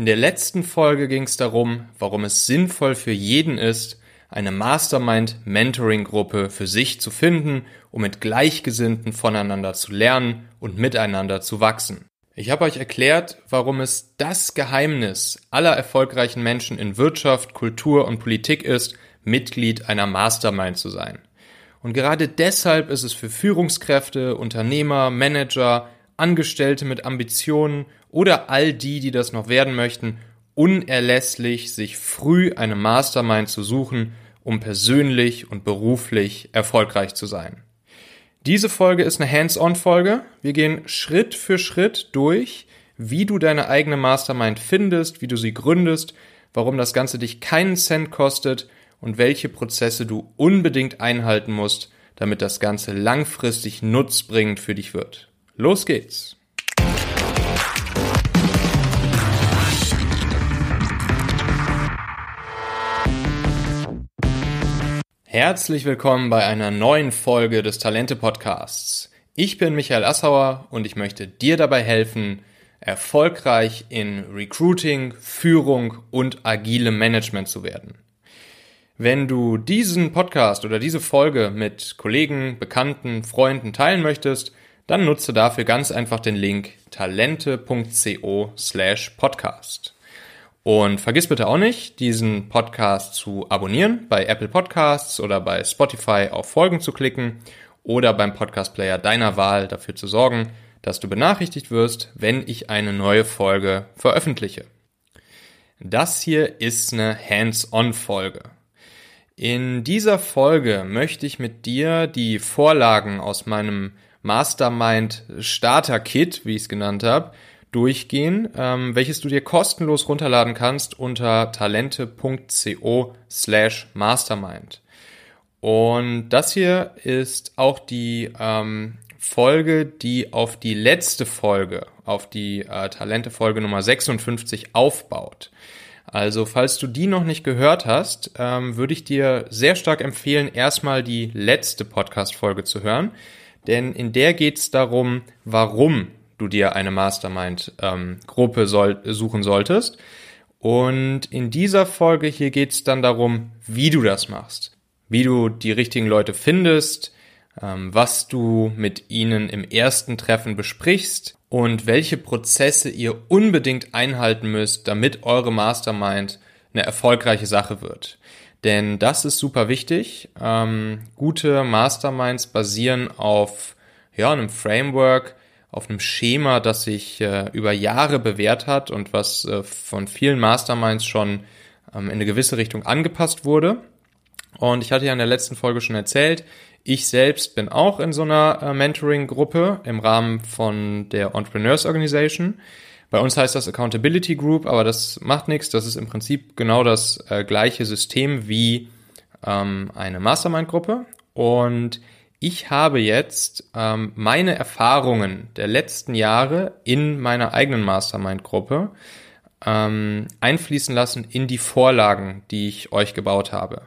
In der letzten Folge ging es darum, warum es sinnvoll für jeden ist, eine Mastermind-Mentoring-Gruppe für sich zu finden, um mit Gleichgesinnten voneinander zu lernen und miteinander zu wachsen. Ich habe euch erklärt, warum es das Geheimnis aller erfolgreichen Menschen in Wirtschaft, Kultur und Politik ist, Mitglied einer Mastermind zu sein. Und gerade deshalb ist es für Führungskräfte, Unternehmer, Manager, Angestellte mit Ambitionen oder all die, die das noch werden möchten, unerlässlich, sich früh eine Mastermind zu suchen, um persönlich und beruflich erfolgreich zu sein. Diese Folge ist eine Hands-on-Folge. Wir gehen Schritt für Schritt durch, wie du deine eigene Mastermind findest, wie du sie gründest, warum das Ganze dich keinen Cent kostet und welche Prozesse du unbedingt einhalten musst, damit das Ganze langfristig nutzbringend für dich wird. Los geht's! Herzlich willkommen bei einer neuen Folge des Talente Podcasts. Ich bin Michael Assauer und ich möchte dir dabei helfen, erfolgreich in Recruiting, Führung und agilem Management zu werden. Wenn du diesen Podcast oder diese Folge mit Kollegen, Bekannten, Freunden teilen möchtest, dann nutze dafür ganz einfach den Link talente.co slash podcast. Und vergiss bitte auch nicht, diesen Podcast zu abonnieren, bei Apple Podcasts oder bei Spotify auf Folgen zu klicken oder beim Podcast Player deiner Wahl dafür zu sorgen, dass du benachrichtigt wirst, wenn ich eine neue Folge veröffentliche. Das hier ist eine Hands-on-Folge. In dieser Folge möchte ich mit dir die Vorlagen aus meinem Mastermind Starter Kit, wie ich es genannt habe, durchgehen, ähm, welches du dir kostenlos runterladen kannst unter talente.co slash mastermind. Und das hier ist auch die ähm, Folge, die auf die letzte Folge, auf die äh, Talente-Folge Nummer 56 aufbaut. Also falls du die noch nicht gehört hast, ähm, würde ich dir sehr stark empfehlen, erstmal die letzte Podcast-Folge zu hören. Denn in der geht es darum, warum du dir eine Mastermind-Gruppe ähm, soll, suchen solltest. Und in dieser Folge hier geht es dann darum, wie du das machst. Wie du die richtigen Leute findest, ähm, was du mit ihnen im ersten Treffen besprichst und welche Prozesse ihr unbedingt einhalten müsst, damit eure Mastermind eine erfolgreiche Sache wird. Denn das ist super wichtig. Ähm, gute Masterminds basieren auf ja, einem Framework, auf einem Schema, das sich äh, über Jahre bewährt hat und was äh, von vielen Masterminds schon ähm, in eine gewisse Richtung angepasst wurde. Und ich hatte ja in der letzten Folge schon erzählt, ich selbst bin auch in so einer äh, Mentoring-Gruppe im Rahmen von der Entrepreneurs Organization. Bei uns heißt das Accountability Group, aber das macht nichts. Das ist im Prinzip genau das äh, gleiche System wie ähm, eine Mastermind-Gruppe. Und ich habe jetzt ähm, meine Erfahrungen der letzten Jahre in meiner eigenen Mastermind-Gruppe ähm, einfließen lassen in die Vorlagen, die ich euch gebaut habe.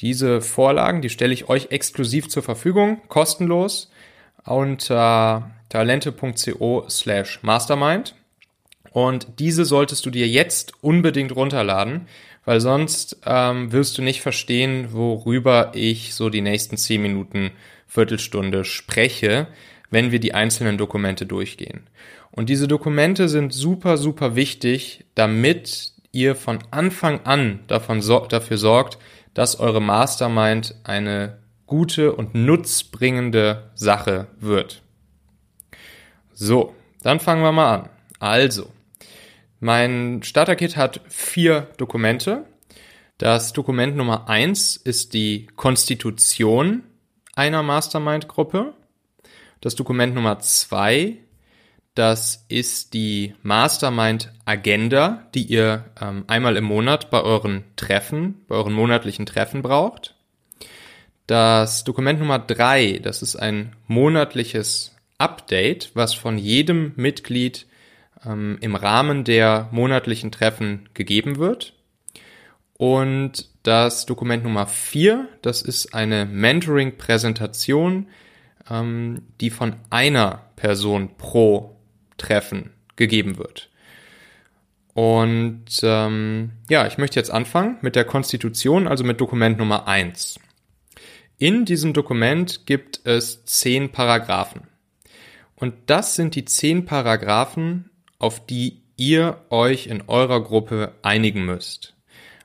Diese Vorlagen, die stelle ich euch exklusiv zur Verfügung, kostenlos unter talente.co slash mastermind. Und diese solltest du dir jetzt unbedingt runterladen, weil sonst ähm, wirst du nicht verstehen, worüber ich so die nächsten zehn Minuten, Viertelstunde spreche, wenn wir die einzelnen Dokumente durchgehen. Und diese Dokumente sind super, super wichtig, damit ihr von Anfang an davon so dafür sorgt, dass eure Mastermind eine gute und nutzbringende Sache wird. So, dann fangen wir mal an. Also, mein Starter-Kit hat vier Dokumente. Das Dokument Nummer eins ist die Konstitution einer Mastermind-Gruppe. Das Dokument Nummer zwei das ist die Mastermind-Agenda, die ihr ähm, einmal im Monat bei euren Treffen, bei euren monatlichen Treffen braucht. Das Dokument Nummer drei, das ist ein monatliches Update, was von jedem Mitglied ähm, im Rahmen der monatlichen Treffen gegeben wird. Und das Dokument Nummer vier, das ist eine Mentoring-Präsentation, ähm, die von einer Person pro Treffen gegeben wird. Und ähm, ja, ich möchte jetzt anfangen mit der Konstitution, also mit Dokument Nummer eins. In diesem Dokument gibt es zehn Paragraphen. Und das sind die zehn Paragraphen, auf die ihr euch in eurer Gruppe einigen müsst.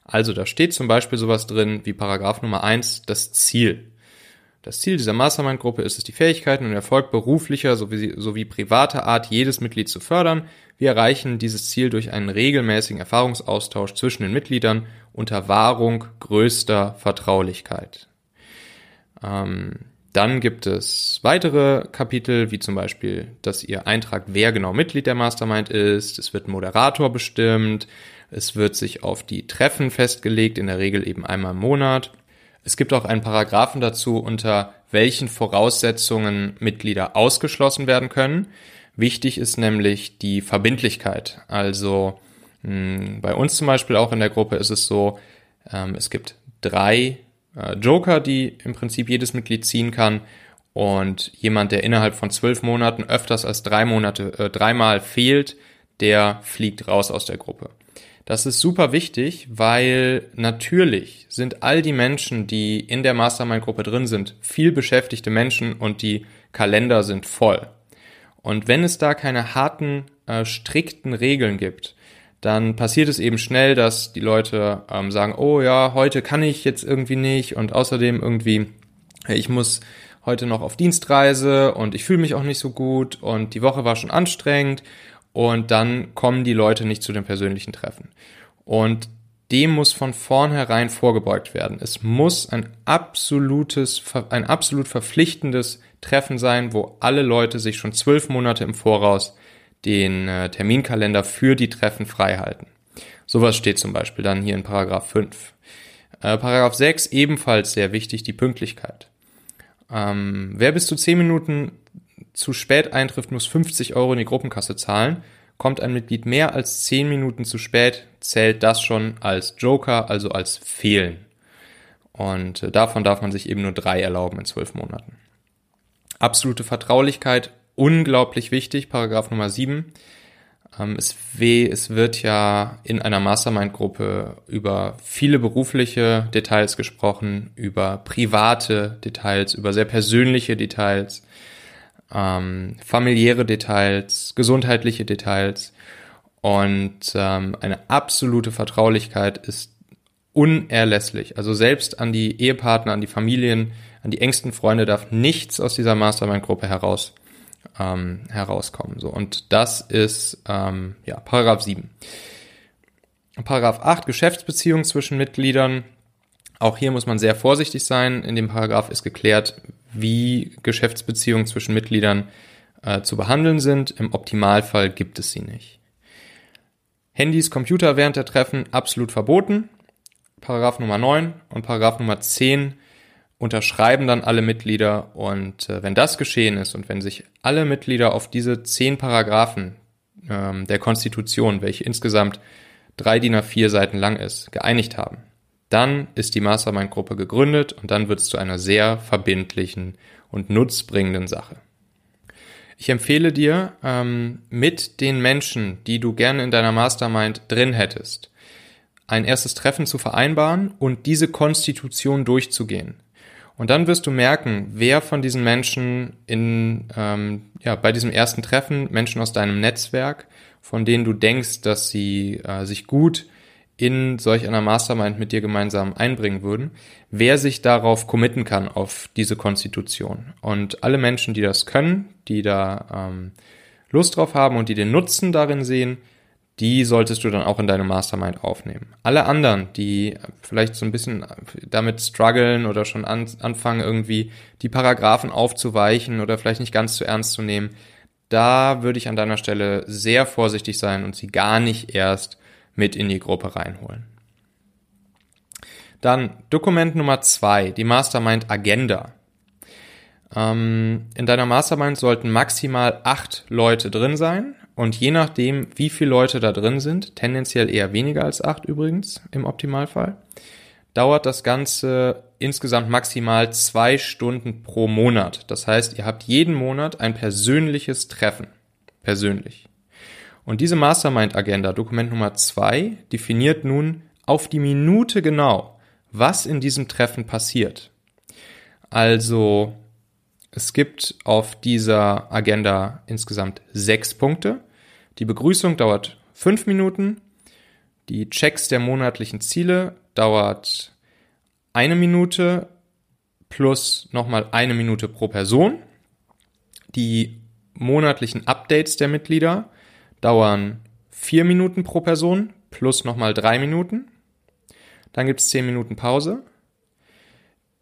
Also da steht zum Beispiel sowas drin wie Paragraph Nummer eins: das Ziel. Das Ziel dieser Mastermind-Gruppe ist es, die Fähigkeiten und Erfolg beruflicher sowie, sowie privater Art jedes Mitglied zu fördern. Wir erreichen dieses Ziel durch einen regelmäßigen Erfahrungsaustausch zwischen den Mitgliedern unter Wahrung größter Vertraulichkeit. Ähm, dann gibt es weitere Kapitel, wie zum Beispiel, dass ihr eintragt, wer genau Mitglied der Mastermind ist. Es wird Moderator bestimmt. Es wird sich auf die Treffen festgelegt, in der Regel eben einmal im Monat. Es gibt auch einen Paragraphen dazu, unter welchen Voraussetzungen Mitglieder ausgeschlossen werden können. Wichtig ist nämlich die Verbindlichkeit. Also mh, hm, bei uns zum Beispiel auch in der Gruppe ist es so, ähm, es gibt drei äh, Joker, die im Prinzip jedes Mitglied ziehen kann. Und jemand, der innerhalb von zwölf Monaten öfters als drei Monate, äh, dreimal fehlt, der fliegt raus aus der Gruppe. Das ist super wichtig, weil natürlich sind all die Menschen, die in der Mastermind-Gruppe drin sind, viel beschäftigte Menschen und die Kalender sind voll. Und wenn es da keine harten, äh, strikten Regeln gibt, dann passiert es eben schnell, dass die Leute ähm, sagen, oh ja, heute kann ich jetzt irgendwie nicht und außerdem irgendwie, ich muss heute noch auf Dienstreise und ich fühle mich auch nicht so gut und die Woche war schon anstrengend und dann kommen die Leute nicht zu den persönlichen Treffen. Und dem muss von vornherein vorgebeugt werden. Es muss ein absolutes, ein absolut verpflichtendes Treffen sein, wo alle Leute sich schon zwölf Monate im Voraus den äh, Terminkalender für die Treffen frei halten. Sowas steht zum Beispiel dann hier in Paragraph 5. Äh, Paragraph 6 ebenfalls sehr wichtig, die Pünktlichkeit. Ähm, wer bis zu zehn Minuten zu spät eintrifft, muss 50 Euro in die Gruppenkasse zahlen. Kommt ein Mitglied mehr als 10 Minuten zu spät, zählt das schon als Joker, also als Fehlen. Und äh, davon darf man sich eben nur drei erlauben in zwölf Monaten. Absolute Vertraulichkeit, unglaublich wichtig, Paragraph Nummer 7. Ähm, es, es wird ja in einer Mastermind-Gruppe über viele berufliche Details gesprochen, über private Details, über sehr persönliche Details ähm, familiäre Details, gesundheitliche Details und ähm, eine absolute Vertraulichkeit ist unerlässlich. Also selbst an die Ehepartner, an die Familien, an die engsten Freunde darf nichts aus dieser Mastermind-Gruppe heraus ähm, herauskommen. So und das ist ähm, ja Paragraph 7. Paragraph 8 Geschäftsbeziehungen zwischen Mitgliedern. Auch hier muss man sehr vorsichtig sein. In dem Paragraph ist geklärt, wie Geschäftsbeziehungen zwischen Mitgliedern äh, zu behandeln sind. Im Optimalfall gibt es sie nicht. Handys, Computer während der Treffen absolut verboten. Paragraph Nummer 9 und Paragraph Nummer 10 unterschreiben dann alle Mitglieder und äh, wenn das geschehen ist und wenn sich alle Mitglieder auf diese zehn Paragraphen ähm, der Konstitution, welche insgesamt drei DIN A4 Seiten lang ist, geeinigt haben, dann ist die Mastermind-Gruppe gegründet und dann wird es zu einer sehr verbindlichen und nutzbringenden Sache. Ich empfehle dir, ähm, mit den Menschen, die du gerne in deiner Mastermind drin hättest, ein erstes Treffen zu vereinbaren und diese Konstitution durchzugehen. Und dann wirst du merken, wer von diesen Menschen in, ähm, ja, bei diesem ersten Treffen, Menschen aus deinem Netzwerk, von denen du denkst, dass sie äh, sich gut in solch einer Mastermind mit dir gemeinsam einbringen würden, wer sich darauf committen kann, auf diese Konstitution. Und alle Menschen, die das können, die da ähm, Lust drauf haben und die den Nutzen darin sehen, die solltest du dann auch in deine Mastermind aufnehmen. Alle anderen, die vielleicht so ein bisschen damit strugglen oder schon an, anfangen, irgendwie die Paragraphen aufzuweichen oder vielleicht nicht ganz zu ernst zu nehmen, da würde ich an deiner Stelle sehr vorsichtig sein und sie gar nicht erst mit in die Gruppe reinholen. Dann Dokument Nummer zwei, die Mastermind Agenda. Ähm, in deiner Mastermind sollten maximal acht Leute drin sein und je nachdem, wie viele Leute da drin sind, tendenziell eher weniger als acht übrigens im Optimalfall, dauert das Ganze insgesamt maximal zwei Stunden pro Monat. Das heißt, ihr habt jeden Monat ein persönliches Treffen. Persönlich. Und diese Mastermind-Agenda, Dokument Nummer zwei, definiert nun auf die Minute genau, was in diesem Treffen passiert. Also es gibt auf dieser Agenda insgesamt sechs Punkte. Die Begrüßung dauert fünf Minuten. Die Checks der monatlichen Ziele dauert eine Minute plus nochmal eine Minute pro Person. Die monatlichen Updates der Mitglieder dauern vier Minuten pro Person plus nochmal drei Minuten. Dann gibt es zehn Minuten Pause.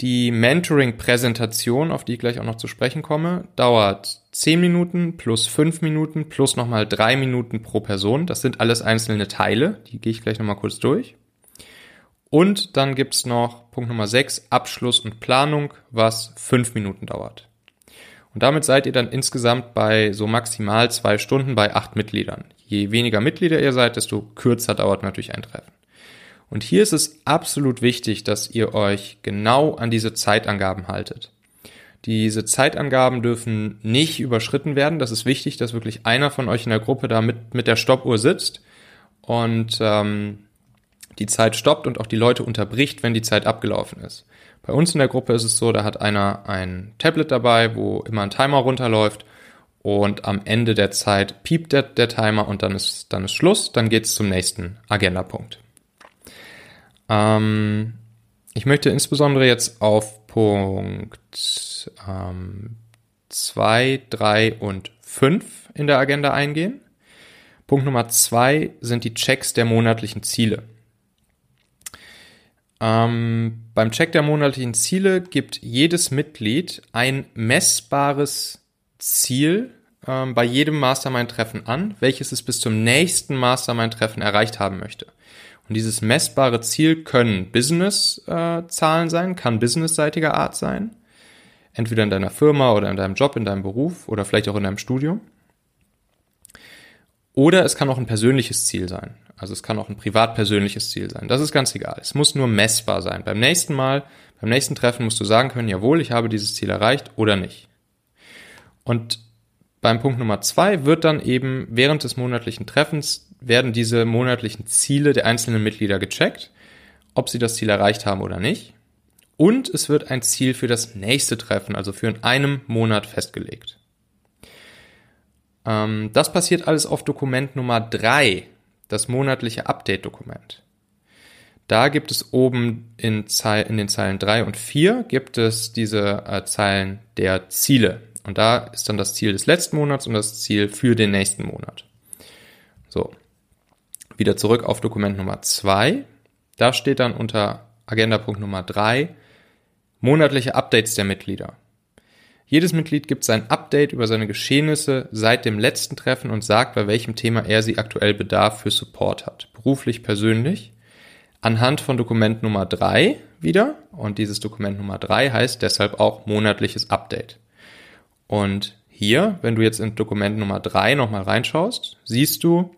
Die Mentoring-Präsentation, auf die ich gleich auch noch zu sprechen komme, dauert 10 Minuten plus 5 Minuten plus nochmal 3 Minuten pro Person. Das sind alles einzelne Teile, die gehe ich gleich nochmal kurz durch. Und dann gibt's noch Punkt Nummer 6, Abschluss und Planung, was 5 Minuten dauert. Und damit seid ihr dann insgesamt bei so maximal zwei Stunden bei acht Mitgliedern. Je weniger Mitglieder ihr seid, desto kürzer dauert natürlich ein Treffen. Und hier ist es absolut wichtig, dass ihr euch genau an diese Zeitangaben haltet. Diese Zeitangaben dürfen nicht überschritten werden. Das ist wichtig, dass wirklich einer von euch in der Gruppe da mit, mit der Stoppuhr sitzt und ähm, die Zeit stoppt und auch die Leute unterbricht, wenn die Zeit abgelaufen ist. Bei uns in der Gruppe ist es so, da hat einer ein Tablet dabei, wo immer ein Timer runterläuft und am Ende der Zeit piept der, der Timer und dann ist, dann ist Schluss, dann geht's zum nächsten Agendapunkt. Ähm, ich möchte insbesondere jetzt auf Punkt 2, ähm, 3 und 5 in der Agenda eingehen. Punkt Nummer 2 sind die Checks der monatlichen Ziele. Ähm, beim Check der monatlichen Ziele gibt jedes Mitglied ein messbares Ziel ähm, bei jedem Mastermind-Treffen an, welches es bis zum nächsten Mastermind-Treffen erreicht haben möchte. Und dieses messbare Ziel können Business-Zahlen äh, sein, kann businessseitiger Art sein. Entweder in deiner Firma oder in deinem Job, in deinem Beruf oder vielleicht auch in deinem Studium. Oder es kann auch ein persönliches Ziel sein. Also es kann auch ein privat-persönliches Ziel sein. Das ist ganz egal. Es muss nur messbar sein. Beim nächsten Mal, beim nächsten Treffen musst du sagen können, jawohl, ich habe dieses Ziel erreicht oder nicht. Und beim Punkt Nummer zwei wird dann eben während des monatlichen Treffens werden diese monatlichen Ziele der einzelnen Mitglieder gecheckt, ob sie das Ziel erreicht haben oder nicht. Und es wird ein Ziel für das nächste Treffen, also für in einem Monat festgelegt. Ähm, das passiert alles auf Dokument Nummer drei, das monatliche Update-Dokument. Da gibt es oben in, in, den Zeilen drei und vier gibt es diese äh, Zeilen der Ziele. Und da ist dann das Ziel des letzten Monats und das Ziel für den nächsten Monat. So wieder zurück auf Dokument Nummer zwei. Da steht dann unter Agendapunkt Nummer drei monatliche Updates der Mitglieder. Jedes Mitglied gibt sein Update über seine Geschehnisse seit dem letzten Treffen und sagt, bei welchem Thema er sie aktuell Bedarf für Support hat. Beruflich, persönlich. Anhand von Dokument Nummer drei wieder. Und dieses Dokument Nummer drei heißt deshalb auch monatliches Update. Und hier, wenn du jetzt in Dokument Nummer drei nochmal reinschaust, siehst du,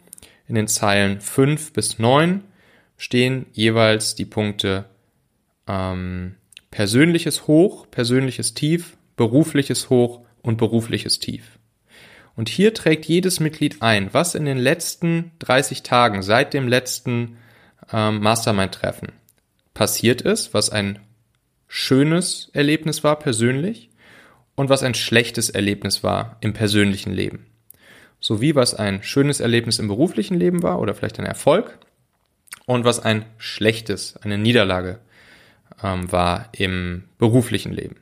in den Zeilen 5 bis 9 stehen jeweils die Punkte ähm, persönliches Hoch, persönliches Tief, berufliches Hoch und berufliches Tief. Und hier trägt jedes Mitglied ein, was in den letzten 30 Tagen seit dem letzten ähm, Mastermind-Treffen passiert ist, was ein schönes Erlebnis war persönlich und was ein schlechtes Erlebnis war im persönlichen Leben sowie was ein schönes Erlebnis im beruflichen Leben war oder vielleicht ein Erfolg und was ein schlechtes, eine Niederlage ähm, war im beruflichen Leben.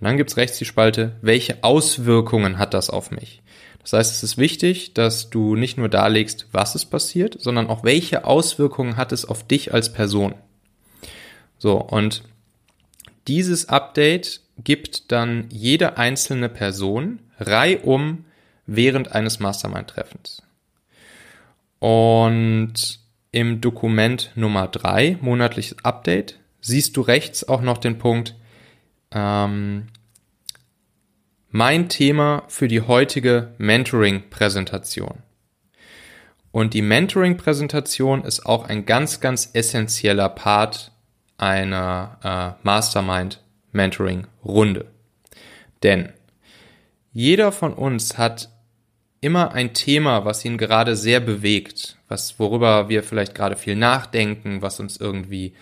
Und dann gibt's rechts die Spalte, welche Auswirkungen hat das auf mich? Das heißt, es ist wichtig, dass du nicht nur darlegst, was ist passiert, sondern auch welche Auswirkungen hat es auf dich als Person. So, und dieses Update gibt dann jede einzelne Person reihum während eines Mastermind-Treffens. Und im Dokument Nummer drei monatliches Update, siehst du rechts auch noch den Punkt ähm, Mein Thema für die heutige Mentoring-Präsentation. Und die Mentoring-Präsentation ist auch ein ganz, ganz essentieller Part einer äh, Mastermind-Mentoring-Runde. Denn jeder von uns hat immer ein Thema, was ihn gerade sehr bewegt, was, worüber wir vielleicht gerade viel nachdenken, was uns irgendwie,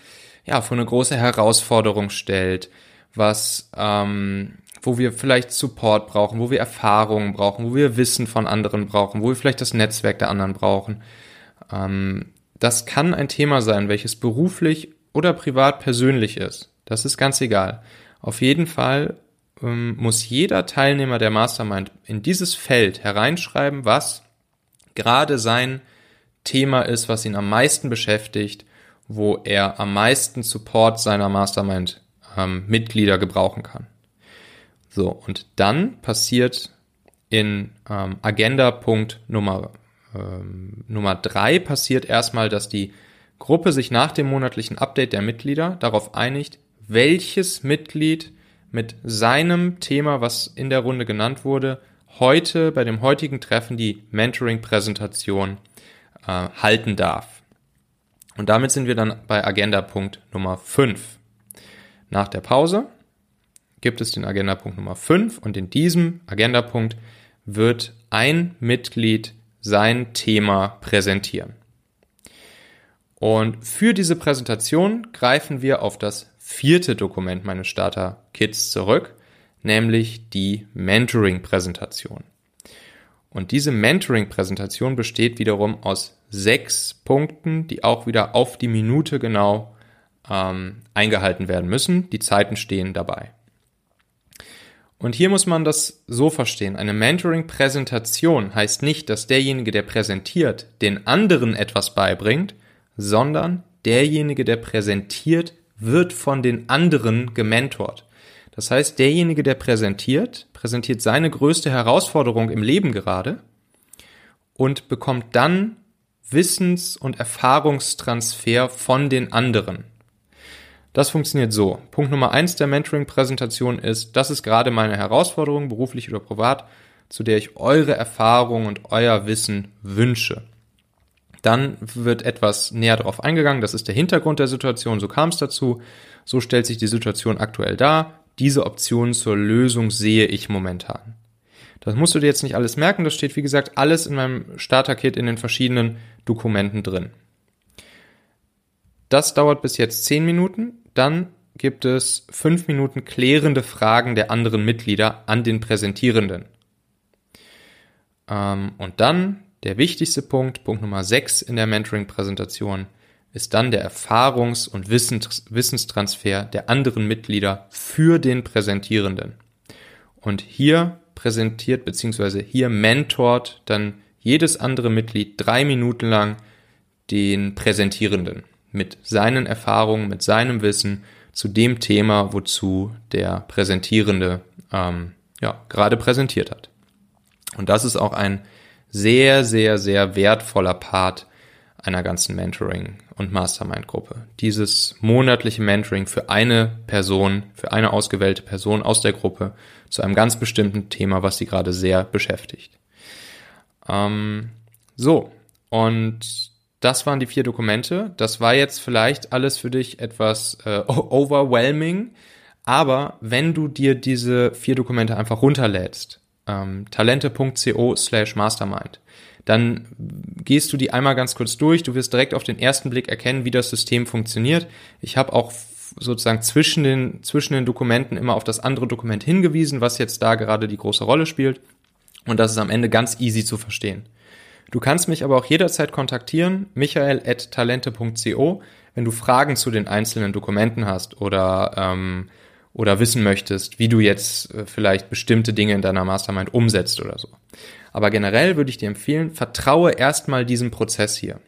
ja, vor eine große Herausforderung stellt, was, ähm, wo wir vielleicht Support brauchen, wo wir Erfahrungen brauchen, wo wir Wissen von anderen brauchen, wo wir vielleicht das Netzwerk der anderen brauchen. Ähm, das kann ein Thema sein, welches beruflich oder privat persönlich ist. Das ist ganz egal. Auf jeden Fall ähm, muss jeder Teilnehmer der Mastermind in dieses Feld hereinschreiben, was gerade sein Thema ist, was ihn am meisten beschäftigt, wo er am meisten Support seiner Mastermind ähm, gebrauchen kann. So, und dann passiert in ähm, Agenda-Punkt Nummer, ähm, Nummer drei passiert erstmal, dass die Gruppe sich nach dem monatlichen Update der Mitglieder darauf einigt, welches Mitglied mit seinem Thema, was in der Runde genannt wurde, heute bei dem heutigen Treffen die Mentoring-Präsentation äh, halten darf. Und damit sind wir dann bei Agenda-Punkt Nummer 5. Nach der Pause gibt es den Agenda-Punkt Nummer 5 und in diesem Agenda-Punkt wird ein Mitglied sein Thema präsentieren. Und für diese Präsentation greifen wir auf das vierte Dokument meines Starter-Kits zurück, nämlich die Mentoring-Präsentation. Und diese Mentoring-Präsentation besteht wiederum aus sechs Punkten, die auch wieder auf die Minute genau ähm, eingehalten werden müssen. Die Zeiten stehen dabei. Und hier muss man das so verstehen. Eine Mentoring-Präsentation heißt nicht, dass derjenige, der präsentiert, den anderen etwas beibringt, sondern derjenige, der präsentiert, wird von den anderen gementort. Das heißt, derjenige, der präsentiert, präsentiert seine größte Herausforderung im Leben gerade und bekommt dann Wissens- und Erfahrungstransfer von den anderen. Das funktioniert so. Punkt Nummer eins der Mentoring-Präsentation ist, das ist gerade meine Herausforderung, beruflich oder privat, zu der ich eure Erfahrung und euer Wissen wünsche. Dann wird etwas näher darauf eingegangen. Das ist der Hintergrund der Situation. So kam es dazu. So stellt sich die Situation aktuell dar. Diese Option zur Lösung sehe ich momentan. Das musst du dir jetzt nicht alles merken. Das steht, wie gesagt, alles in meinem Starter-Kit in den verschiedenen Dokumenten drin. Das dauert bis jetzt zehn Minuten. Dann gibt es fünf Minuten klärende Fragen der anderen Mitglieder an den Präsentierenden. Ähm, und dann der wichtigste Punkt, Punkt Nummer 6 in der Mentoring-Präsentation, ist dann der Erfahrungs- und Wissenstransfer der anderen Mitglieder für den Präsentierenden. Und hier präsentiert bzw. hier mentort dann jedes andere Mitglied drei Minuten lang den Präsentierenden mit seinen Erfahrungen, mit seinem Wissen zu dem Thema, wozu der Präsentierende ähm, ja, gerade präsentiert hat. Und das ist auch ein sehr, sehr, sehr wertvoller Part einer ganzen Mentoring- und Mastermind-Gruppe. Dieses monatliche Mentoring für eine Person, für eine ausgewählte Person aus der Gruppe zu einem ganz bestimmten Thema, was sie gerade sehr beschäftigt. Ähm, so, und das waren die vier Dokumente. Das war jetzt vielleicht alles für dich etwas äh, overwhelming, aber wenn du dir diese vier Dokumente einfach runterlädst, ähm, talente.co slash mastermind. Dann gehst du die einmal ganz kurz durch. Du wirst direkt auf den ersten Blick erkennen, wie das System funktioniert. Ich habe auch sozusagen zwischen den, zwischen den Dokumenten immer auf das andere Dokument hingewiesen, was jetzt da gerade die große Rolle spielt. Und das ist am Ende ganz easy zu verstehen. Du kannst mich aber auch jederzeit kontaktieren, michael.talente.co, wenn du Fragen zu den einzelnen Dokumenten hast oder ähm, oder wissen möchtest, wie du jetzt äh, vielleicht bestimmte Dinge in deiner Mastermind umsetzt oder so. Aber generell würde ich dir empfehlen, vertraue erstmal diesem Prozess hier.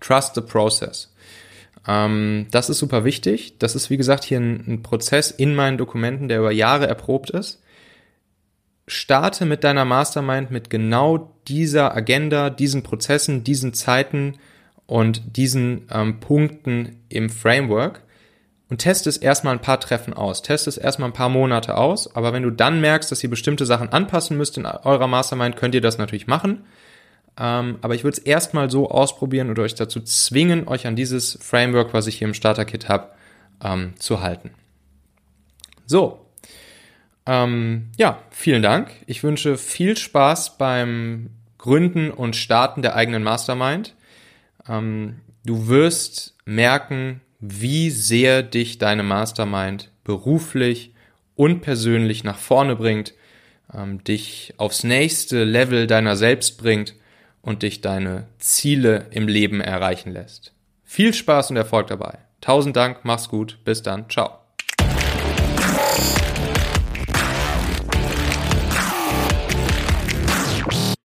Trust the process. Ähm, das ist super wichtig. Das ist, wie gesagt, hier ein, ein Prozess in meinen Dokumenten, der über Jahre erprobt ist. Starte mit deiner Mastermind mit genau dieser Agenda, diesen Prozessen, diesen Zeiten und diesen ähm, Punkten im Framework und test es erstmal ein paar Treffen aus. Test es erstmal ein paar Monate aus. Aber wenn du dann merkst, dass ihr bestimmte Sachen anpassen müsst in eurer Mastermind, könnt ihr das natürlich machen. Ähm, aber ich würde es erstmal so ausprobieren oder euch dazu zwingen, euch an dieses Framework, was ich hier im Starter-Kit habe, ähm, zu halten. So. Ähm, ja, vielen Dank. Ich wünsche viel Spaß beim Gründen und Starten der eigenen Mastermind. Ähm, du wirst merken, wie sehr dich deine Mastermind beruflich und persönlich nach vorne bringt, ähm, dich aufs nächste Level deiner selbst bringt und dich deine Ziele im Leben erreichen lässt. Viel Spaß und Erfolg dabei. Tausend Dank, mach's gut, bis dann, ciao.